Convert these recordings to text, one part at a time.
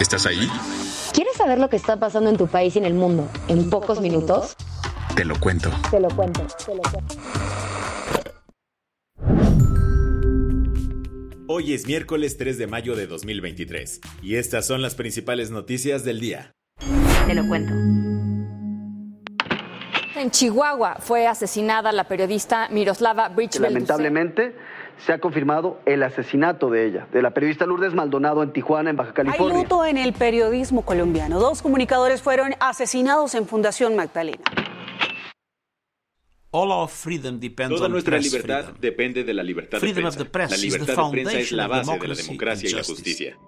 ¿Estás ahí? ¿Quieres saber lo que está pasando en tu país y en el mundo en, pocos, minutos? Te lo cuento. Te lo cuento. Te lo cuento. Hoy es miércoles 3 de mayo de 2023 y estas son las principales noticias del día. Te lo cuento. En Chihuahua fue asesinada la periodista Miroslava Bridgeville. Lamentablemente se ha confirmado el asesinato de ella, de la periodista Lourdes Maldonado en Tijuana, en Baja California. Hay luto en el periodismo colombiano. Dos comunicadores fueron asesinados en Fundación Magdalena. Toda nuestra libertad depende de la libertad de prensa. La libertad de prensa es la base de la democracia y la justicia.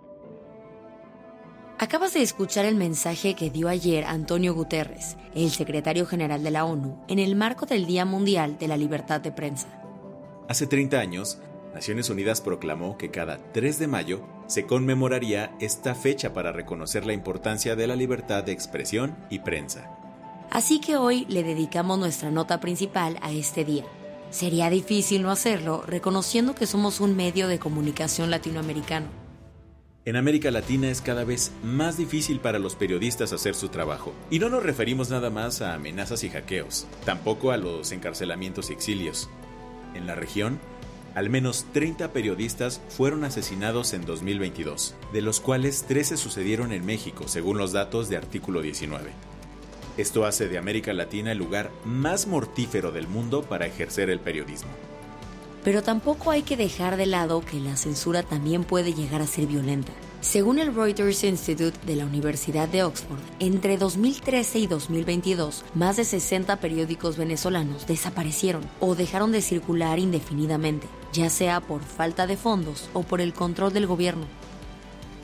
Acabas de escuchar el mensaje que dio ayer Antonio Guterres, el secretario general de la ONU, en el marco del Día Mundial de la Libertad de Prensa. Hace 30 años, Naciones Unidas proclamó que cada 3 de mayo se conmemoraría esta fecha para reconocer la importancia de la libertad de expresión y prensa. Así que hoy le dedicamos nuestra nota principal a este día. Sería difícil no hacerlo reconociendo que somos un medio de comunicación latinoamericano en América Latina es cada vez más difícil para los periodistas hacer su trabajo. Y no nos referimos nada más a amenazas y hackeos, tampoco a los encarcelamientos y exilios. En la región, al menos 30 periodistas fueron asesinados en 2022, de los cuales 13 sucedieron en México, según los datos de artículo 19. Esto hace de América Latina el lugar más mortífero del mundo para ejercer el periodismo. Pero tampoco hay que dejar de lado que la censura también puede llegar a ser violenta. Según el Reuters Institute de la Universidad de Oxford, entre 2013 y 2022, más de 60 periódicos venezolanos desaparecieron o dejaron de circular indefinidamente, ya sea por falta de fondos o por el control del gobierno.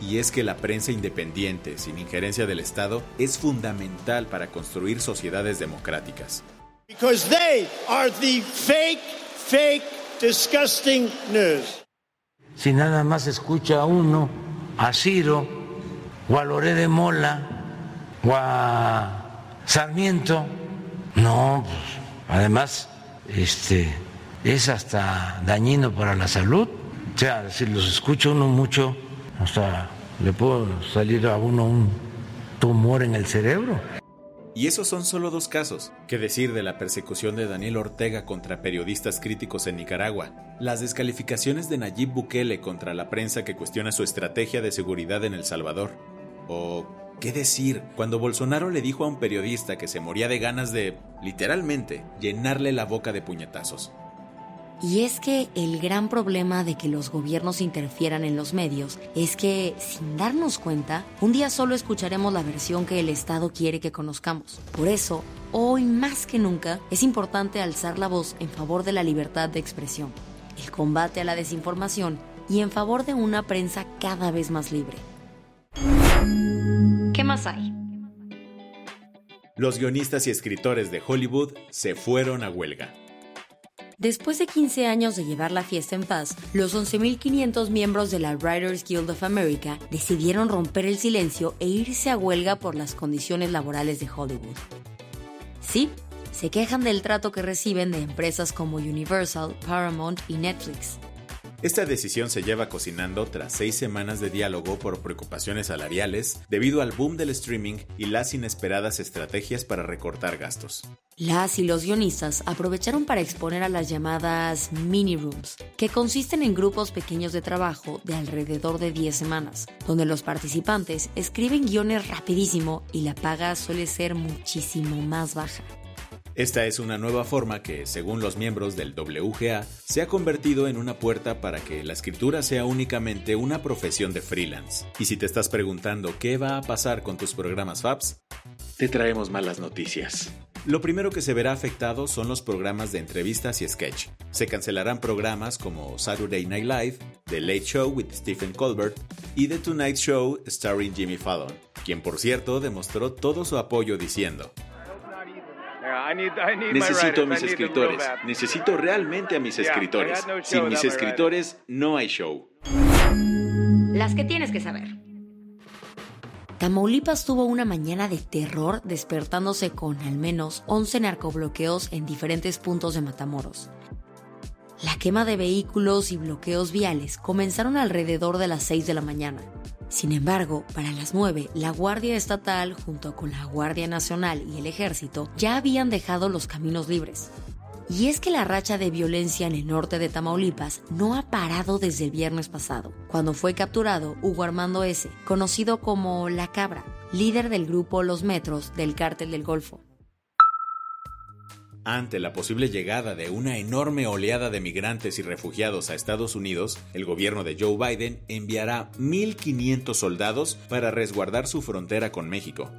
Y es que la prensa independiente, sin injerencia del Estado, es fundamental para construir sociedades democráticas. Because they are the fake, fake disgusting news. Si nada más escucha a uno, a Ciro, o a Loré de Mola, o a Sarmiento, no, pues, además, este, es hasta dañino para la salud. O sea, si los escucha uno mucho, hasta le puede salir a uno un tumor en el cerebro. Y esos son solo dos casos. ¿Qué decir de la persecución de Daniel Ortega contra periodistas críticos en Nicaragua? Las descalificaciones de Nayib Bukele contra la prensa que cuestiona su estrategia de seguridad en El Salvador. O ¿Qué decir cuando Bolsonaro le dijo a un periodista que se moría de ganas de, literalmente, llenarle la boca de puñetazos? Y es que el gran problema de que los gobiernos interfieran en los medios es que, sin darnos cuenta, un día solo escucharemos la versión que el Estado quiere que conozcamos. Por eso, hoy más que nunca, es importante alzar la voz en favor de la libertad de expresión, el combate a la desinformación y en favor de una prensa cada vez más libre. ¿Qué más hay? Los guionistas y escritores de Hollywood se fueron a huelga. Después de 15 años de llevar la fiesta en paz, los 11.500 miembros de la Writers Guild of America decidieron romper el silencio e irse a huelga por las condiciones laborales de Hollywood. Sí, se quejan del trato que reciben de empresas como Universal, Paramount y Netflix. Esta decisión se lleva cocinando tras seis semanas de diálogo por preocupaciones salariales debido al boom del streaming y las inesperadas estrategias para recortar gastos. Las y los guionistas aprovecharon para exponer a las llamadas mini rooms, que consisten en grupos pequeños de trabajo de alrededor de 10 semanas, donde los participantes escriben guiones rapidísimo y la paga suele ser muchísimo más baja. Esta es una nueva forma que, según los miembros del WGA, se ha convertido en una puerta para que la escritura sea únicamente una profesión de freelance. Y si te estás preguntando qué va a pasar con tus programas FAPS, te traemos malas noticias. Lo primero que se verá afectado son los programas de entrevistas y sketch. Se cancelarán programas como Saturday Night Live, The Late Show with Stephen Colbert y The Tonight Show starring Jimmy Fallon, quien por cierto demostró todo su apoyo diciendo, Necesito a mis escritores. Necesito realmente a mis escritores. Sin mis escritores no hay show. Las que tienes que saber. Tamaulipas tuvo una mañana de terror despertándose con al menos 11 narcobloqueos en diferentes puntos de Matamoros. La quema de vehículos y bloqueos viales comenzaron alrededor de las 6 de la mañana. Sin embargo, para las 9, la Guardia Estatal, junto con la Guardia Nacional y el Ejército, ya habían dejado los caminos libres. Y es que la racha de violencia en el norte de Tamaulipas no ha parado desde el viernes pasado, cuando fue capturado Hugo Armando S., conocido como La Cabra, líder del grupo Los Metros del Cártel del Golfo. Ante la posible llegada de una enorme oleada de migrantes y refugiados a Estados Unidos, el gobierno de Joe Biden enviará 1.500 soldados para resguardar su frontera con México.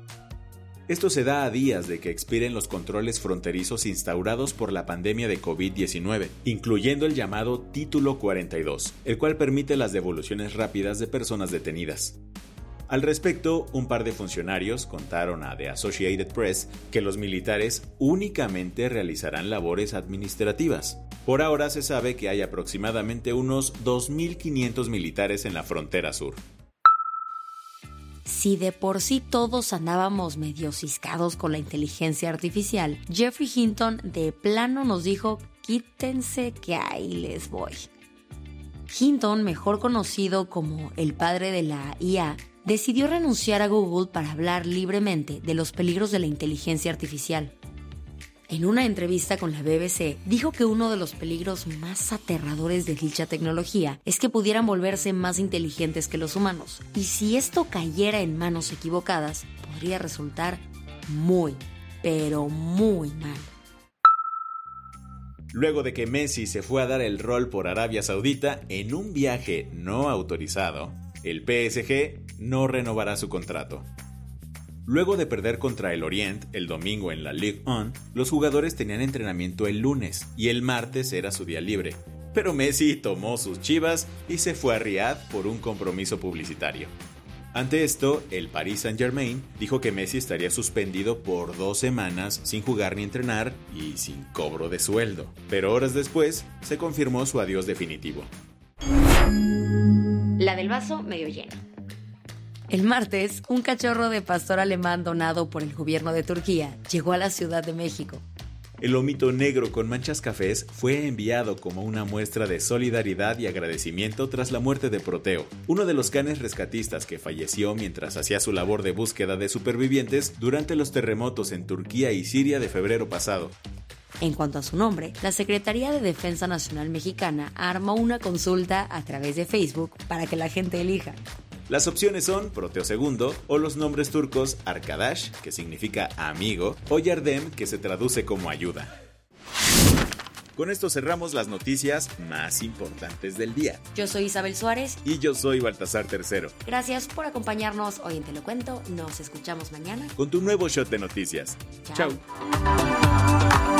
Esto se da a días de que expiren los controles fronterizos instaurados por la pandemia de COVID-19, incluyendo el llamado Título 42, el cual permite las devoluciones rápidas de personas detenidas. Al respecto, un par de funcionarios contaron a The Associated Press que los militares únicamente realizarán labores administrativas. Por ahora se sabe que hay aproximadamente unos 2.500 militares en la frontera sur. Si de por sí todos andábamos medio ciscados con la inteligencia artificial, Jeffrey Hinton de plano nos dijo, quítense que ahí les voy. Hinton, mejor conocido como el padre de la IA, decidió renunciar a Google para hablar libremente de los peligros de la inteligencia artificial. En una entrevista con la BBC, dijo que uno de los peligros más aterradores de dicha tecnología es que pudieran volverse más inteligentes que los humanos. Y si esto cayera en manos equivocadas, podría resultar muy, pero muy mal. Luego de que Messi se fue a dar el rol por Arabia Saudita en un viaje no autorizado, el PSG no renovará su contrato. Luego de perder contra el Orient el domingo en la Ligue 1, los jugadores tenían entrenamiento el lunes y el martes era su día libre. Pero Messi tomó sus chivas y se fue a Riyadh por un compromiso publicitario. Ante esto, el Paris Saint-Germain dijo que Messi estaría suspendido por dos semanas sin jugar ni entrenar y sin cobro de sueldo. Pero horas después, se confirmó su adiós definitivo. La del vaso medio lleno. El martes, un cachorro de pastor alemán donado por el gobierno de Turquía llegó a la Ciudad de México. El lomito negro con manchas cafés fue enviado como una muestra de solidaridad y agradecimiento tras la muerte de Proteo, uno de los canes rescatistas que falleció mientras hacía su labor de búsqueda de supervivientes durante los terremotos en Turquía y Siria de febrero pasado. En cuanto a su nombre, la Secretaría de Defensa Nacional Mexicana armó una consulta a través de Facebook para que la gente elija. Las opciones son Proteo II o los nombres turcos Arkadash, que significa amigo, o Yardem, que se traduce como ayuda. Con esto cerramos las noticias más importantes del día. Yo soy Isabel Suárez. Y yo soy Baltasar Tercero. Gracias por acompañarnos hoy en Te lo Cuento. Nos escuchamos mañana. Con tu nuevo shot de noticias. Chao.